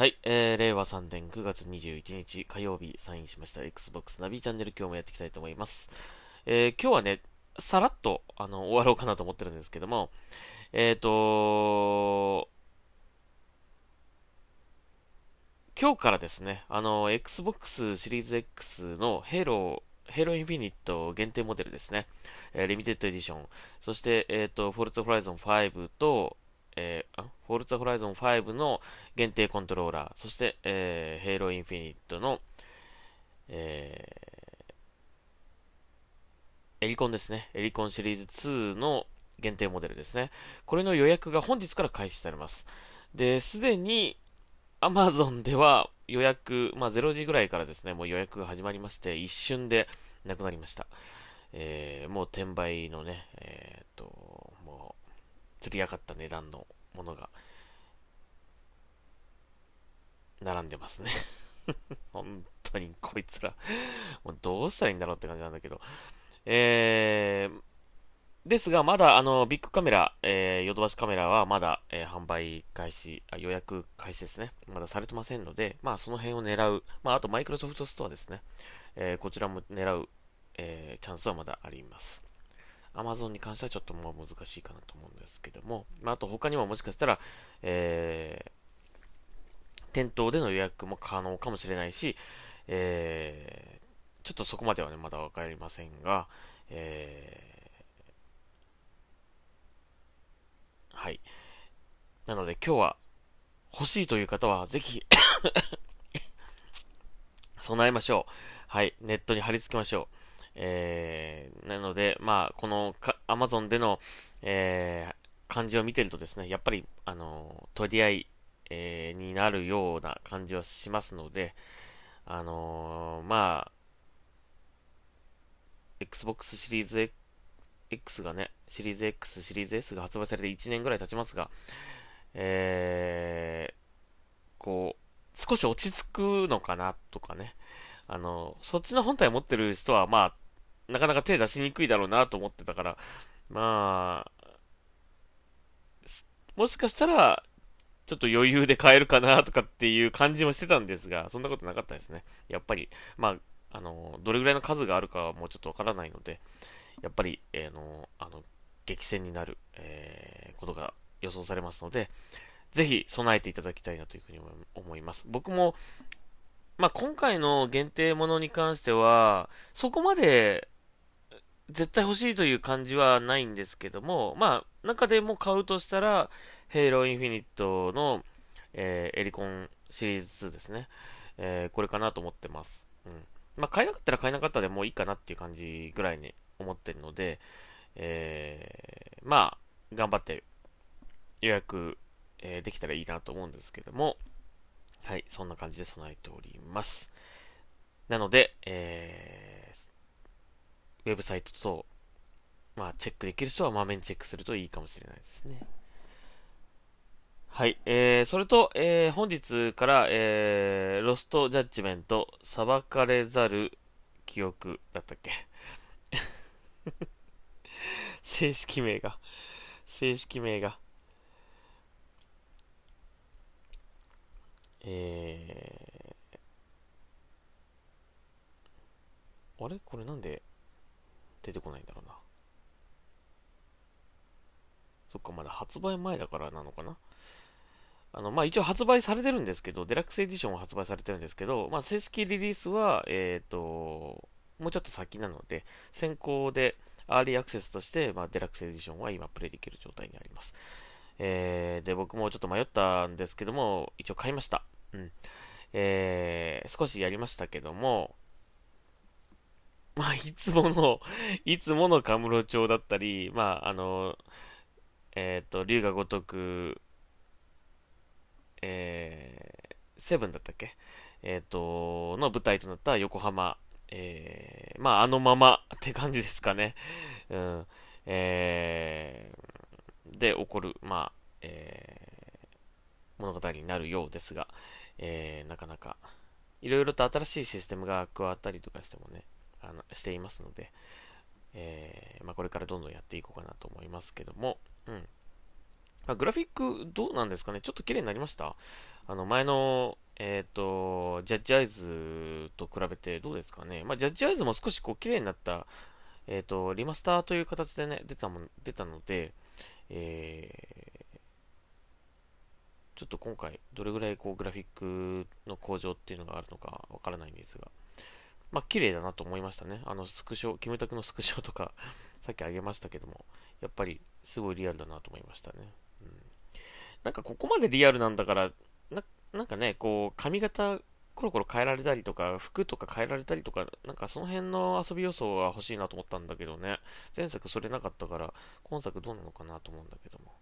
はい、えー、令和3年9月21日火曜日サインしました Xbox ナビチャンネル今日もやっていきたいと思います。えー、今日はね、さらっと、あの、終わろうかなと思ってるんですけども、えーと今日からですね、あの、Xbox シリーズ X の Halo、Halo Infinite 限定モデルですね。えー、リミテッドエディション。そして、えっ、と、Forza Horizon 5と、えー、あ、Forza Horizon 5の限定コントローラー、そして、えー、Halo Infinite の、えー、エリコンですね。エリコンシリーズ2の限定モデルですね。これの予約が本日から開始されます。で、すでに Amazon では予約、まあ0時ぐらいからですね、もう予約が始まりまして、一瞬でなくなりました。えー、もう転売のね、え、釣り上がった値段のものが、並んでますね。本当にこいつらもうどうしたらいいんだろうって感じなんだけど。えー、ですが、まだ、あの、ビッグカメラ、えー、ヨドバシカメラはまだ、えー、販売開始あ、予約開始ですね。まだされてませんので、まあ、その辺を狙う。まあ、あと、マイクロソフトストアですね。えー、こちらも狙う、え、チャンスはまだあります。Amazon に関してはちょっともう難しいかなと思うんですけども、まあ、あと他にももしかしたら、えー、店頭での予約も可能かもしれないし、えー、ちょっとそこまではね、まだわかりませんが、えー、はい。なので今日は欲しいという方はぜひ 備えましょう。はい。ネットに貼り付けましょう。えー、なので、まあ、このアマゾンでの、えー、漢字を見てるとですね、やっぱり、あの、取り合い、えー、になるような感じはしますので、あのー、まあ、Xbox シリーズ X がね、シリーズ X、シリーズ S が発売されて1年ぐらい経ちますが、えー、こう、少し落ち着くのかなとかね、あの、そっちの本体持ってる人は、まあ、なかなか手出しにくいだろうなと思ってたから、まあ、もしかしたら、ちょっと余裕で買えるかなとかっていう感じもしてたんですが、そんなことなかったですね。やっぱり、まあ、あの、どれぐらいの数があるかはもうちょっとわからないので、やっぱり、えー、の、あの、激戦になる、えー、ことが予想されますので、ぜひ備えていただきたいなというふうに思います。僕も、まあ、今回の限定ものに関しては、そこまで絶対欲しいという感じはないんですけども、まあ、中でも買うとしたら、Halo Infinite の、えー、エリコンシリーズ2ですね。えー、これかなと思ってます。うん。まあ、買えなかったら買えなかったでもういいかなっていう感じぐらいに思ってるので、えー、まあ、頑張って予約、え、できたらいいなと思うんですけども、はい、そんな感じで備えております。なので、えー、ウェブサイトと、まあ、チェックできる人はまめにチェックするといいかもしれないですね。はい、えー、それと、えー、本日から、えー、ロストジャッジメント、裁かれざる記憶だったっけ？正式名が、正式名が、えー、あれ？これなんで出てこないんだろうな。そっか、まだ発売前だからなのかな？あの、まあ、一応発売されてるんですけど、デラックスエディションは発売されてるんですけど、まあ、正式リリースは、えっ、ー、と、もうちょっと先なので、先行で、アーリーアクセスとして、まあ、デラックスエディションは今プレイできる状態にあります。えー、で、僕もちょっと迷ったんですけども、一応買いました。うん。えー、少しやりましたけども、まあ、いつもの、いつものカムロ町だったり、まあ、あの、えっ、ー、と、竜が如く、えー、セブンだったっけ？えっ、ー、と、の舞台となった横浜、えー、まあ、あのままって感じですかね。うん。えー、で起こる、まあ、えー、物語になるようですが、えー、なかなか、いろいろと新しいシステムが加わったりとかしてもね、あの、していますので、えー、まあ、これからどんどんやっていこうかなと思いますけども、うん。あ、グラフィックどうなんですかね？ちょっと綺麗になりました？あの、前の、えっ、ー、と、ジャッジアイズと比べてどうですかね？まあ、ジャッジアイズも少しこう綺麗になった、えっ、ー、と、リマスターという形でね、出たも出たので、えー、ちょっと今回、どれぐらいこうグラフィックの向上っていうのがあるのかわからないんですが、まあ、綺麗だなと思いましたね。あの、スクショ、キムタクのスクショとか、さっきあげましたけども、やっぱりすごいリアルだなと思いましたね。うん、なんかここまでリアルなんだからな、なんかね、こう、髪型、コロコロ変えられたりとか、服とか変えられたりとか、なんかその辺の遊び要素が欲しいなと思ったんだけどね。前作それなかったから、今作どうなのかなと思うんだけども。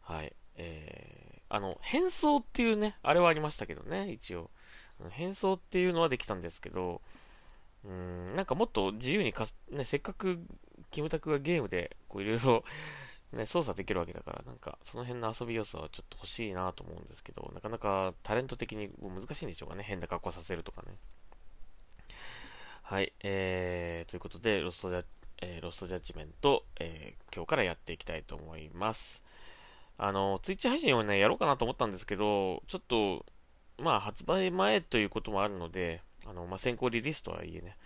はい。えー、あの、変装っていうね、あれはありましたけどね、一応。変装っていうのはできたんですけど、うん、なんかもっと自由にかね、せっかくキムタクがゲームで、こういろいろ、ね、操作できるわけだから、なんか、その辺の遊び要素はちょっと欲しいなと思うんですけど、なかなかタレント的に難しいんでしょうかね。変な格好させるとかね。はい、えー、ということで、ロストジャえー、ロストジャッジメント、えー、今日からやっていきたいと思います。あの、ツイッチ配信をね、やろうかなと思ったんですけど、ちょっと、まあ、発売前ということもあるので、あの、まあ、先行リリースとはいえね、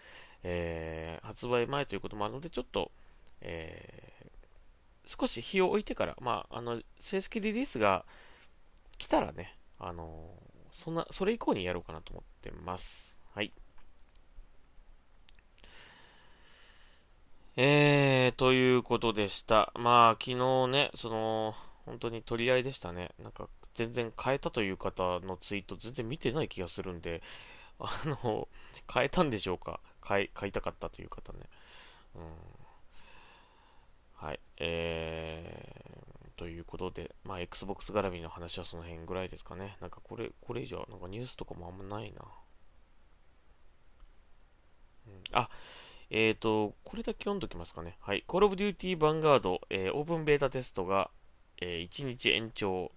えー、発売前ということもあるので、ちょっと、えー、少し日を置いてから、まあ、あの、正式リリースが来たらね、あの、そんな、それ以降にやろうかなと思ってます。はい。えー、ということでした。まあ、昨日ね、その、本当に取り合いでしたね。なんか、全然変えたという方のツイート全然見てない気がするんで、あの、変えたんでしょうか買い、買いたかったという方ね。うん。はい。えー、ということで、まあ、Xbox 絡みの話はその辺ぐらいですかね。なんかこれ、これ以上、なんかニュースとかもあんまないな。うん、あ、えっ、ー、と、これだけ読んどきますかね。はい。Call of Duty Vanguard、えー、オープンベータテストが、えー、1日延長。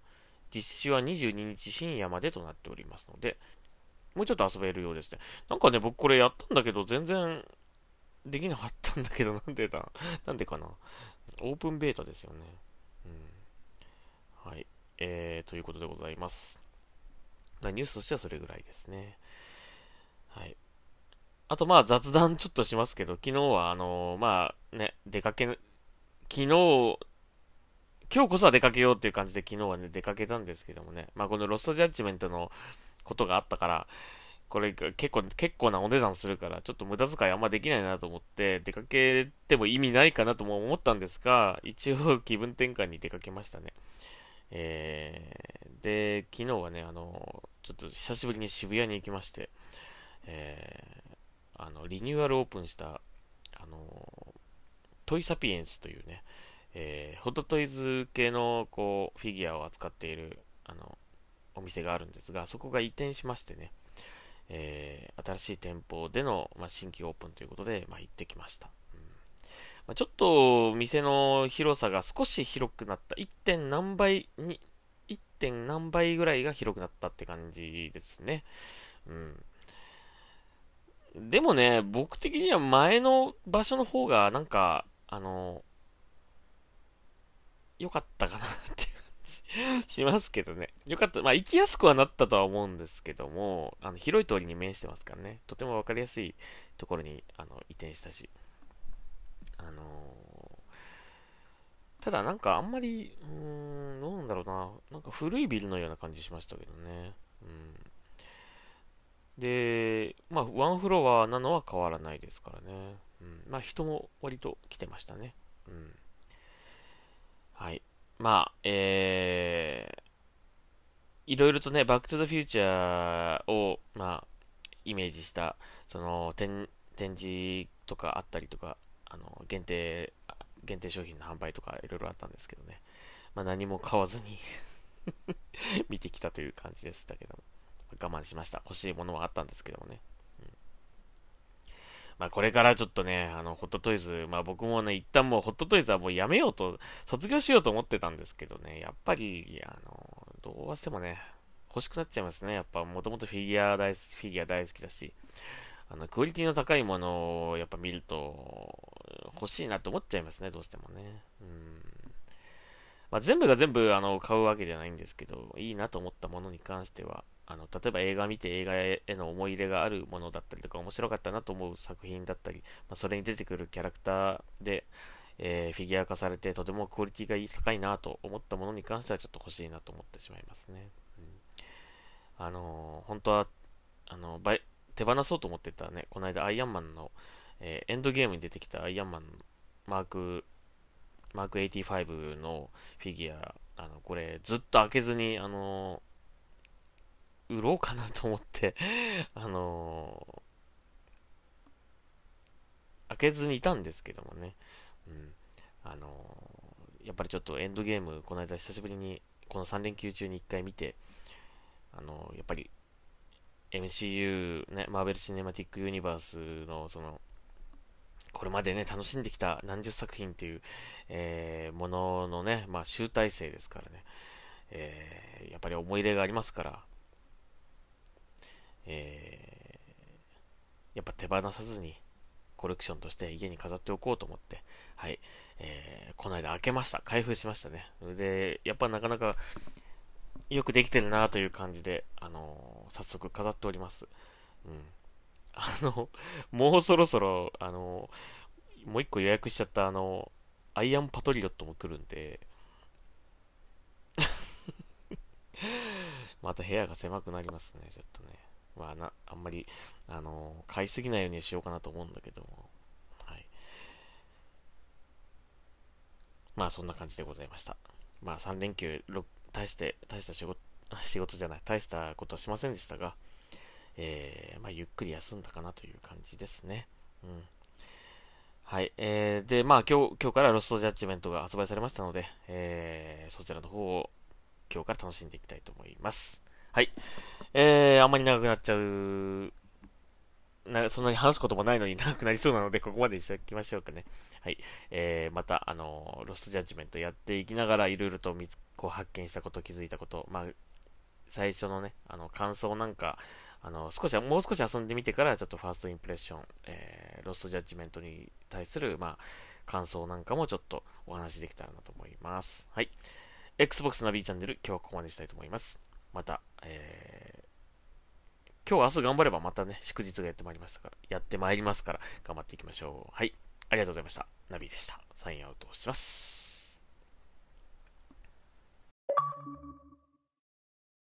実施は22日深夜までとなっておりますので、もうちょっと遊べるようですね。なんかね、僕これやったんだけど、全然できなかったんだけど、なんでだ？なんでかな？オープンベータですよね。うん。はい。えー、ということでございます。ニュースとしてはそれぐらいですね。はい。あと、まあ、雑談ちょっとしますけど、昨日は、あのー、まあ、ね、出かけ、昨日、今日こそは出かけようっていう感じで昨日はね、出かけたんですけどもね、まあ、このロストジャッジメントのことがあったから、これ結構、結構なお値段するから、ちょっと無駄遣いあんまできないなと思って、出かけても意味ないかなとも思ったんですが、一応気分転換に出かけましたね。えー、で、昨日はね、あの、ちょっと久しぶりに渋谷に行きまして、えー、あの、リニューアルオープンした、あの、トイサピエンスというね、えー、ホットトイズ系の、こう、フィギュアを扱っている、あの、お店があるんですが、そこが移転しましてね、えー、新しい店舗での、まあ、新規オープンということで、まあ、行ってきました。うんまあ、ちょっと店の広さが少し広くなった。1. 点何倍に、1. 点何倍ぐらいが広くなったって感じですね。うん。でもね、僕的には前の場所の方がなんか、あの、良かったかなって しますけどね。よかった。まあ、行きやすくはなったとは思うんですけども、あの、広い通りに面してますからね。とてもわかりやすいところに、あの、移転したし。あのー、ただなんかあんまり、うーん、どうなんだろうな。なんか古いビルのような感じしましたけどね。うん。で、まあ、ワンフロアなのは変わらないですからね。うん。まあ、人も割と来てましたね。うん。はい。まあ、えー、いろいろとね、バックトゥザフューチャーを、まあ、イメージした、その、展、展示とかあったりとか、あの、限定、限定商品の販売とかいろいろあったんですけどね。まあ何も買わずに 見てきたという感じでしたけども。我慢しました。欲しいものはあったんですけどもね。まあこれからちょっとね、あの、ホットトイズ、まあ僕もね、一旦もうホットトイズはもうやめようと、卒業しようと思ってたんですけどね、やっぱり、あの、どうしてもね、欲しくなっちゃいますね。やっぱもともとフィギュア大好き、フィギュア大好きだし、あの、クオリティの高いものをやっぱ見ると、欲しいなと思っちゃいますね、どうしてもね。うん。まあ、全部が全部あの買うわけじゃないんですけど、いいなと思ったものに関しては、あの例えば映画見て映画への思い入れがあるものだったりとか、面白かったなと思う作品だったり、まあ、それに出てくるキャラクターで、えー、フィギュア化されてとてもクオリティが高いなと思ったものに関してはちょっと欲しいなと思ってしまいますね。うん、あのー、本当は、あのー、手放そうと思ってたね、この間アイアンマンの、えエンドゲームに出てきたアイアンマンマーク、マーク85のフィギュア、あの、これずっと開けずに、あの売ろうかなと思って あの開けずにいたんですけどもね。うん。あのー、やっぱりちょっとエンドゲーム、この間久しぶりに、この3連休中に1回見て、あのー、やっぱり MCU、ね、マーベル・シネマティック・ユニバースの、その、これまでね、楽しんできた何十作品という、えー、もののね、まあ、集大成ですからね、えー、やっぱり思い入れがありますから、えー、やっぱ手放さずに、コレクションとして家に飾っておこうと思って、はい、えー、この間開けました。開封しましたね。で、やっぱなかなかよくできてるなという感じで、あのー、早速飾っております。うん。あの、もうそろそろ、あのー、もう一個予約しちゃったあの、アイアンパトリオットも来るんで、また部屋が狭くなりますね、ちょっとね。まあな、あんまり、あの買いすぎないようにしようかなと思うんだけども、はい。まあ、そんな感じでございました。まあ、3連休、大して、大した仕事、仕事じゃない、大したことはしませんでしたが、えー、まあ、ゆっくり休んだかなという感じですね。うん。はい。えー、で、まあ、今日、今日からロストジャッジメントが発売されましたので、えー、そちらの方を今日から楽しんでいきたいと思います。はい。えー、あんまり長くなっちゃう、なそんなに話すこともないのに長くなりそうなので、ここまでにしておきましょうかね。はい。えー、また、あの、ロストジャッジメントやっていきながら、いろいろとこう発見したこと、気づいたこと、まあ、最初のね、あの、感想なんか、あの、少し、もう少し遊んでみてから、ちょっとファーストインプレッション、えー、ロストジャッジメントに対する、まあ、感想なんかもちょっとお話できたらなと思います。はい。Xbox ナビチャンネル、今日はここまでしたいと思います。また、えー、今日明日頑張ればまたね、祝日がやってまいりましたから、やってまいりますから、頑張っていきましょう。はい。ありがとうございました。ナビでした。サインアウトします。